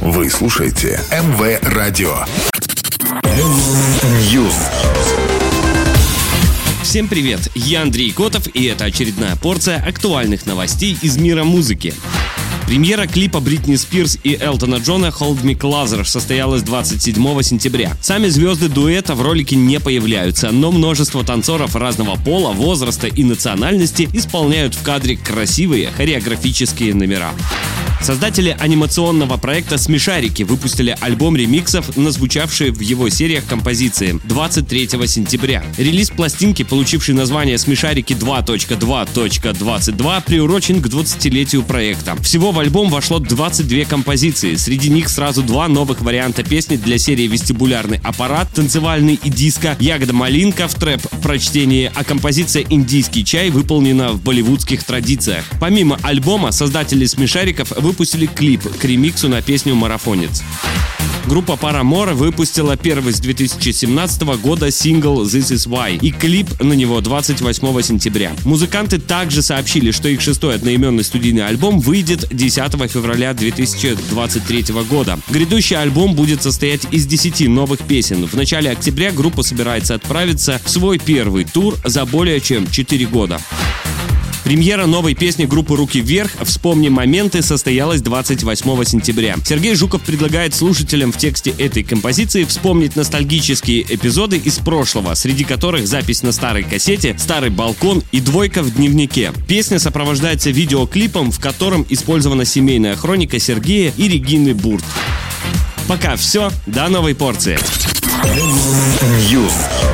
Вы слушаете МВ Радио. News. Всем привет, я Андрей Котов, и это очередная порция актуальных новостей из мира музыки. Премьера клипа Бритни Спирс и Элтона Джона «Hold Me Closer» состоялась 27 сентября. Сами звезды дуэта в ролике не появляются, но множество танцоров разного пола, возраста и национальности исполняют в кадре красивые хореографические номера. Создатели анимационного проекта «Смешарики» выпустили альбом ремиксов на звучавшие в его сериях композиции 23 сентября. Релиз пластинки, получивший название «Смешарики 2.2.22», приурочен к 20-летию проекта. Всего в альбом вошло 22 композиции. Среди них сразу два новых варианта песни для серии «Вестибулярный аппарат», «Танцевальный и диско», «Ягода малинка» в трэп прочтении, а композиция «Индийский чай» выполнена в болливудских традициях. Помимо альбома, создатели «Смешариков» выпустили клип к ремиксу на песню «Марафонец». Группа Paramore выпустила первый с 2017 года сингл This Is Why и клип на него 28 сентября. Музыканты также сообщили, что их шестой одноименный студийный альбом выйдет 10 февраля 2023 года. Грядущий альбом будет состоять из 10 новых песен. В начале октября группа собирается отправиться в свой первый тур за более чем 4 года. Премьера новой песни группы «Руки вверх» «Вспомни моменты» состоялась 28 сентября. Сергей Жуков предлагает слушателям в тексте этой композиции вспомнить ностальгические эпизоды из прошлого, среди которых запись на старой кассете, старый балкон и двойка в дневнике. Песня сопровождается видеоклипом, в котором использована семейная хроника Сергея и Регины Бурт. Пока все, до новой порции. News.